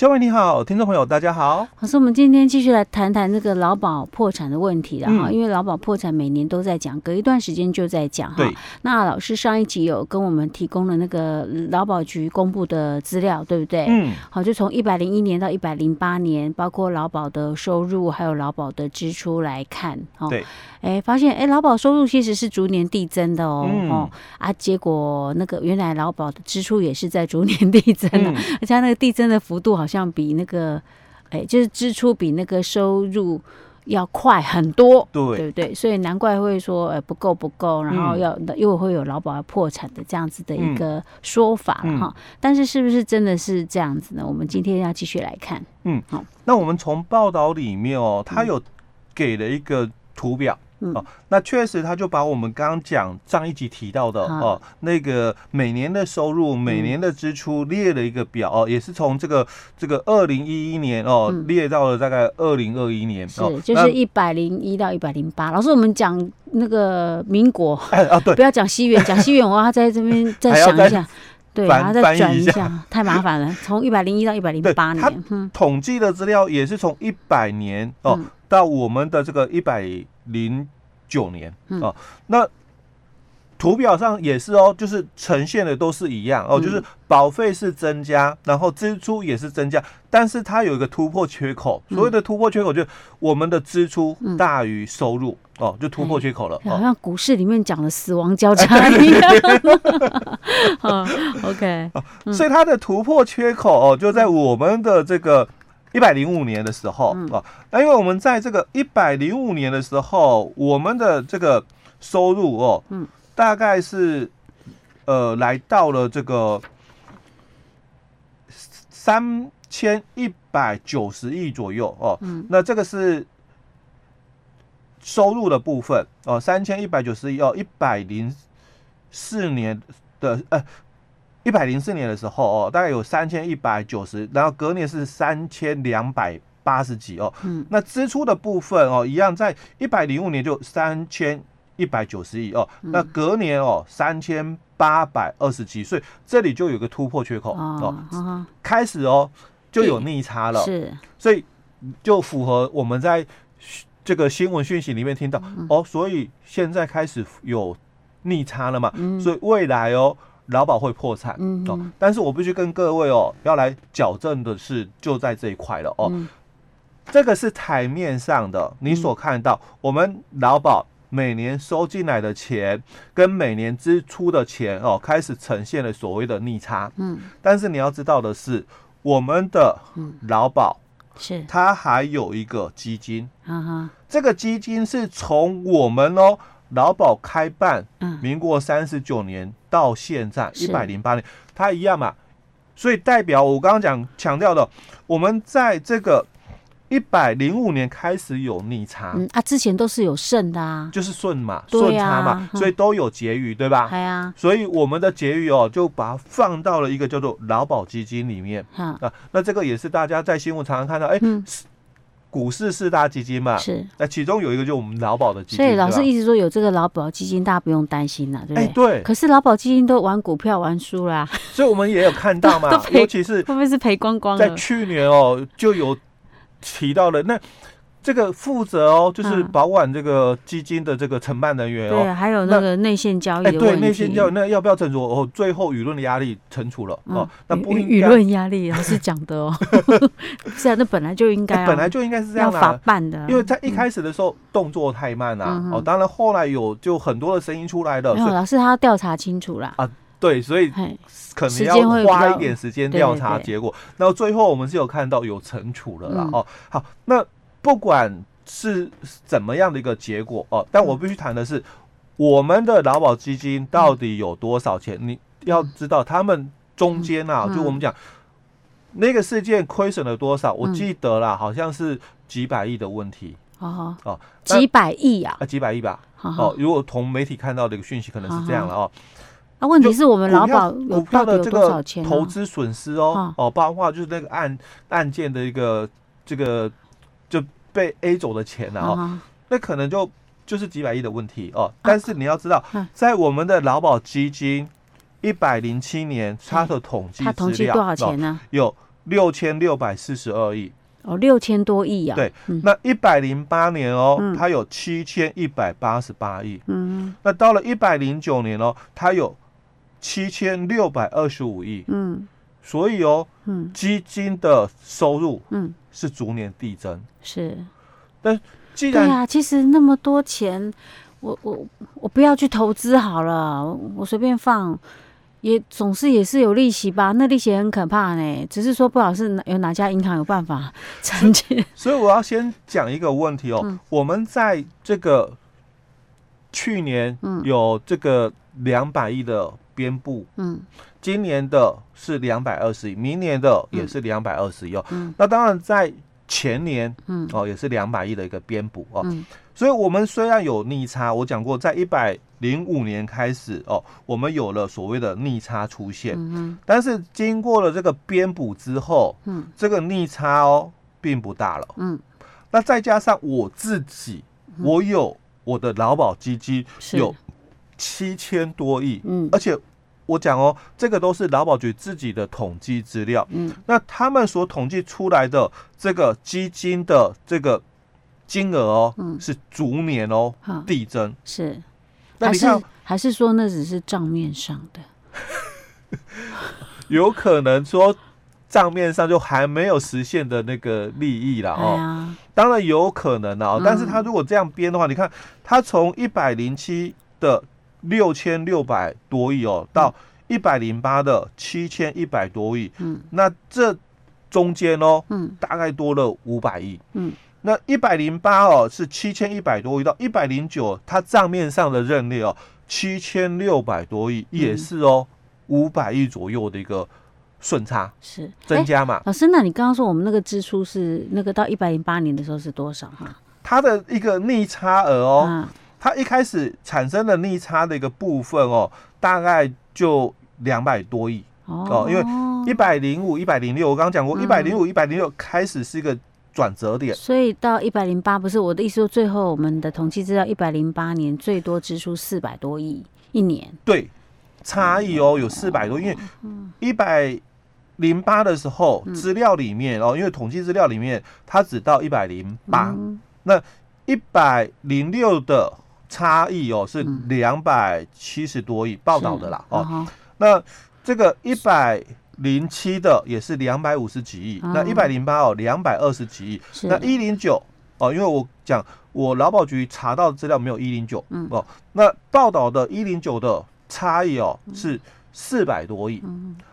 各位你好，听众朋友大家好。老师，我们今天继续来谈谈那个劳保破产的问题了哈，嗯、因为劳保破产每年都在讲，隔一段时间就在讲哈。那老师上一集有跟我们提供了那个劳保局公布的资料，对不对？嗯。好，就从一百零一年到一百零八年，包括劳保的收入还有劳保的支出来看，哈。对。哎，发现哎，劳保收入其实是逐年递增的哦，嗯、哦啊，结果那个原来劳保的支出也是在逐年递增的，嗯、而且那个递增的幅度好像比那个，哎，就是支出比那个收入要快很多，对，对不对？所以难怪会说，哎，不够不够，然后要又会有劳保要破产的这样子的一个说法哈、嗯哦。但是是不是真的是这样子呢？我们今天要继续来看，嗯，好、哦，那我们从报道里面哦，他有给了一个图表。哦，那确实，他就把我们刚刚讲上一集提到的哦，那个每年的收入、每年的支出列了一个表哦，也是从这个这个二零一一年哦列到了大概二零二一年哦，就是一百零一到一百零八。老师，我们讲那个民国 啊，对，不要讲西元，讲西元我要在这边再想一下，对，然后再转一下，太麻烦了。从一百零一到 一百零八年，他统计的资料也是从一百年哦到我们的这个一百。零九年哦，那图表上也是哦，就是呈现的都是一样哦，就是保费是增加，然后支出也是增加，但是它有一个突破缺口。所谓的突破缺口，就是我们的支出大于收入哦，就突破缺口了。好像股市里面讲的死亡交叉一样。好，OK，所以它的突破缺口哦，就在我们的这个。一百零五年的时候啊，那因为我们在这个一百零五年的时候，我们的这个收入哦，嗯，大概是呃来到了这个三千一百九十亿左右哦，嗯，那这个是收入的部分哦，三千一百九十亿哦，一百零四年的呃。一百零四年的时候哦，大概有三千一百九十，然后隔年是三千两百八十几哦。嗯，那支出的部分哦，一样在一百零五年就三千一百九十亿哦。那隔年哦，三千八百二十几，所以这里就有个突破缺口哦，哦开始哦就有逆差了。是，所以就符合我们在这个新闻讯息里面听到哦，所以现在开始有逆差了嘛。嗯，所以未来哦。劳保会破产，嗯、哦，但是我必须跟各位哦，要来矫正的是，就在这一块了哦。嗯、这个是台面上的，你所看到，嗯、我们劳保每年收进来的钱跟每年支出的钱哦，开始呈现了所谓的逆差。嗯，但是你要知道的是，我们的劳保是它还有一个基金，嗯哼，这个基金是从我们哦。劳保开办，嗯。民国三十九年到现在一百零八年，它一样嘛，所以代表我刚刚讲强调的，我们在这个一百零五年开始有逆差，嗯啊，之前都是有顺的啊，就是顺嘛，顺差嘛，所以都有结余，对吧？对啊，所以我们的结余哦，就把它放到了一个叫做劳保基金里面。啊，那这个也是大家在新闻常常看到，哎。股市四大基金嘛，是那其中有一个就是我们劳保的基金，所以老师一直说有这个劳保基金，大家不用担心了，对不对？哎，对。可是劳保基金都玩股票玩输啦，所以我们也有看到嘛，尤其是会不会是赔光光？在去年哦，就有提到了那。这个负责哦，就是保管这个基金的这个承办人员哦，对，还有那个内线交易。对，内线交易那要不要惩处？哦，最后舆论的压力惩处了哦。那不应舆论压力老师讲的哦，是啊，那本来就应该，本来就应该是这样法办的，因为在一开始的时候动作太慢了哦。当然后来有就很多的声音出来了，没有，老师他调查清楚了啊，对，所以可能要花一点时间调查结果。然后最后我们是有看到有惩处了啦哦。好，那。不管是怎么样的一个结果哦，但我必须谈的是，我们的劳保基金到底有多少钱？你要知道，他们中间啊，就我们讲那个事件亏损了多少？我记得啦，好像是几百亿的问题哦哦，几百亿啊？啊，几百亿吧？哦，如果从媒体看到的一个讯息，可能是这样了哦。那问题是我们劳保股票的这个投资损失哦哦，包括就是那个案案件的一个这个。就被 A 走的钱了哦，uh. 那可能就就是几百亿的问题哦。但是你要知道，在我们的劳保基金一百零七年它的统计，它统计多少钱呢？有六千六百四十二亿。哦，六千多亿呀！对，嗯、那一百零八年哦，嗯、它有七千一百八十八亿。嗯，那到了一百零九年哦，它有七千六百二十五亿。嗯，所以哦，嗯，基金的收入嗯是逐年递增。是，但既然对啊，其实那么多钱，我我我不要去投资好了，我随便放。也总是也是有利息吧，那利息很可怕呢。只是说不好是有哪家银行有办法承接。所以我要先讲一个问题哦，嗯、我们在这个去年有这个两百亿的编布，嗯，今年的是两百二十亿，明年的也是两百二十亿哦。嗯、那当然在前年，嗯，哦也是两百亿的一个编补哦。嗯所以，我们虽然有逆差，我讲过，在一百零五年开始哦，我们有了所谓的逆差出现。嗯哼。但是经过了这个编补之后，嗯，这个逆差哦，并不大了。嗯。那再加上我自己，我有我的劳保基金有七千多亿。嗯。而且我讲哦，这个都是劳保局自己的统计资料。嗯。那他们所统计出来的这个基金的这个。金额哦，嗯，是逐年哦递增，是，那你看，还是说那只是账面上的？有可能说账面上就还没有实现的那个利益了哦。当然有可能哦，但是他如果这样编的话，你看他从一百零七的六千六百多亿哦，到一百零八的七千一百多亿，嗯，那这中间哦，嗯，大概多了五百亿，嗯。那一百零八哦是七千一百多亿到一百零九，它账面上的认列哦七千六百多亿，也是哦五百亿左右的一个顺差是。增加嘛？老师，那你刚刚说我们那个支出是那个到一百零八年的时候是多少哈？它的一个逆差额哦，它一开始产生的逆差的一个部分哦，大概就两百多亿哦，因为一百零五、一百零六，我刚刚讲过，一百零五、一百零六开始是一个。转折点，所以到一百零八不是我的意思说，最后我们的统计资料一百零八年最多支出四百多亿一年，对，差异哦有四百多，因为一百零八的时候资料里面哦，因为统计资料里面它只到一百零八，那一百零六的差异哦是两百七十多亿报道的啦哦，那这个一百。零七的也是两百五十几亿，那一百零八哦，两百二十几亿，那一零九哦，因为我讲我劳保局查到的资料没有一零九哦，那报道的一零九的差异哦是四百多亿，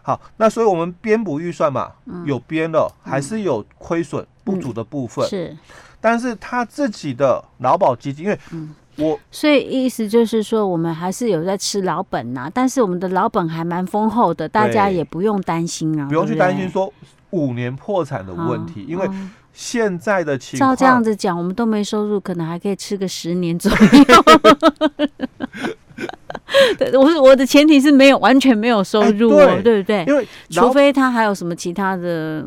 好，那所以我们编补预算嘛，有编了，还是有亏损不足的部分，是，但是他自己的劳保基金，因为我所以意思就是说，我们还是有在吃老本呐，但是我们的老本还蛮丰厚的，大家也不用担心啊，不用去担心说五年破产的问题，因为现在的情况照这样子讲，我们都没收入，可能还可以吃个十年左右。对，我是我的前提是没有完全没有收入，对，对不对？因为除非他还有什么其他的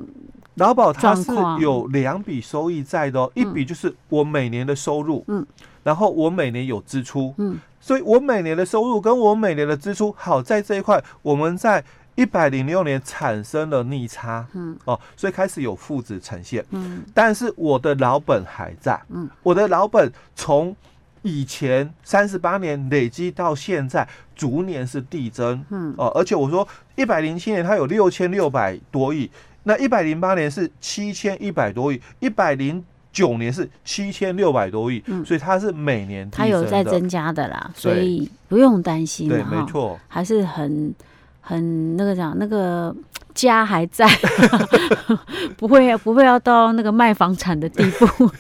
劳保，他是有两笔收益在的哦，一笔就是我每年的收入，嗯。然后我每年有支出，嗯，所以我每年的收入跟我每年的支出，好在这一块，我们在一百零六年产生了逆差，嗯，哦，所以开始有负值呈现，嗯，但是我的老本还在，嗯，我的老本从以前三十八年累积到现在，逐年是递增，嗯，哦，而且我说一百零七年它有六千六百多亿，那一百零八年是七千一百多亿，一百零。九年是七千六百多亿，嗯，所以它是每年它有在增加的啦，所以不用担心，对，没错，还是很很那个讲那个家还在，不会不会要到那个卖房产的地步。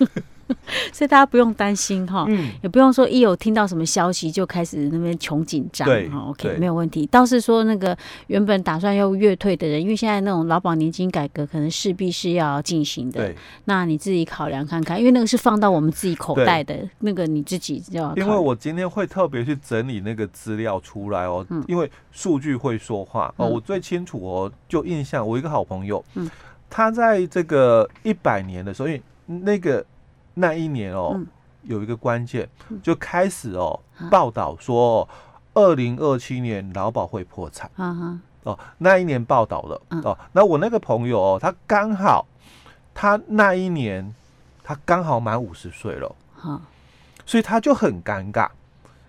所以大家不用担心哈，嗯，也不用说一有听到什么消息就开始那边穷紧张，对，哈，OK，没有问题。倒是说那个原本打算要月退的人，因为现在那种劳保年金改革可能势必是要进行的，对，那你自己考量看看，因为那个是放到我们自己口袋的，那个你自己要。因为我今天会特别去整理那个资料出来哦，嗯，因为数据会说话。哦，我最清楚哦，就印象我一个好朋友，嗯，他在这个一百年的时候，因为那个。那一年哦，有一个关键，就开始哦报道说，二零二七年劳保会破产。哦，那一年报道了。哦，那我那个朋友哦，他刚好，他那一年他刚好满五十岁了。所以他就很尴尬，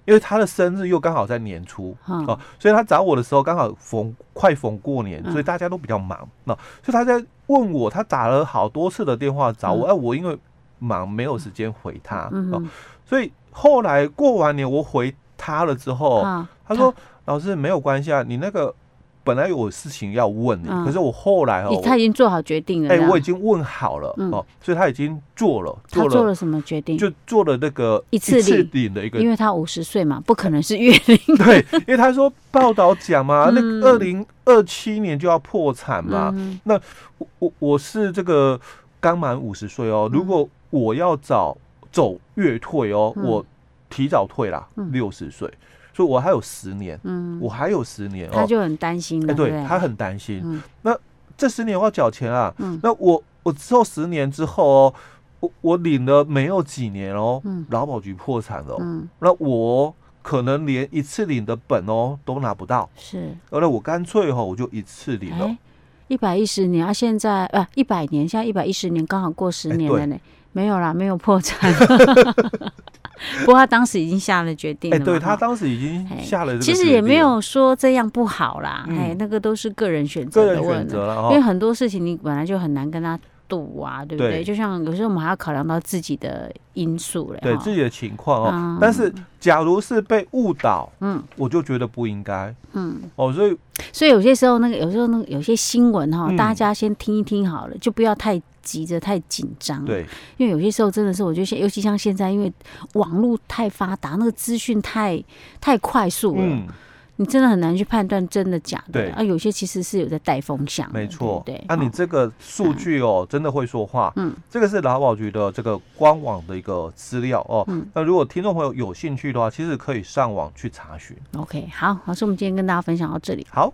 因为他的生日又刚好在年初。哦，所以他找我的时候刚好逢快逢过年，所以大家都比较忙。那所以他在问我，他打了好多次的电话找我，哎，我因为忙没有时间回他。哦，所以后来过完年我回他了之后，他说：“老师没有关系啊，你那个。”本来有事情要问你，可是我后来哦，他已经做好决定了。哎，我已经问好了哦，所以他已经做了，他做了什么决定？就做了那个一次领的一个，因为他五十岁嘛，不可能是月龄。对，因为他说报道讲嘛，那二零二七年就要破产嘛。那我我我是这个刚满五十岁哦，如果我要早走月退哦，我提早退啦，六十岁。所以我还有十年，嗯，我还有十年，他就很担心了，对，他很担心。那这十年我要缴钱啊，那我我之后十年之后哦，我我领了没有几年哦，劳保局破产了，那我可能连一次领的本哦都拿不到，是，那我干脆哈我就一次领了，一百一十年啊，现在呃一百年，现在一百一十年刚好过十年了呢，没有啦，没有破产。不过他当时已经下了决定了，哎，对他当时已经下了。其实也没有说这样不好啦，哎，那个都是个人选择的问题，因为很多事情你本来就很难跟他赌啊，对不对？就像有时候我们还要考量到自己的因素嘞，对自己的情况哦。但是假如是被误导，嗯，我就觉得不应该，嗯，哦，所以所以有些时候那个有时候那个有些新闻哈，大家先听一听好了，就不要太。急着太紧张，对，因为有些时候真的是，我觉得，尤其像现在，因为网络太发达，那个资讯太太快速了，嗯，你真的很难去判断真的假的。对啊，有些其实是有在带风向，没错。对，那你这个数据哦，真的会说话。嗯，这个是劳保局的这个官网的一个资料哦。嗯，那如果听众朋友有兴趣的话，其实可以上网去查询。OK，好，老师，我们今天跟大家分享到这里。好。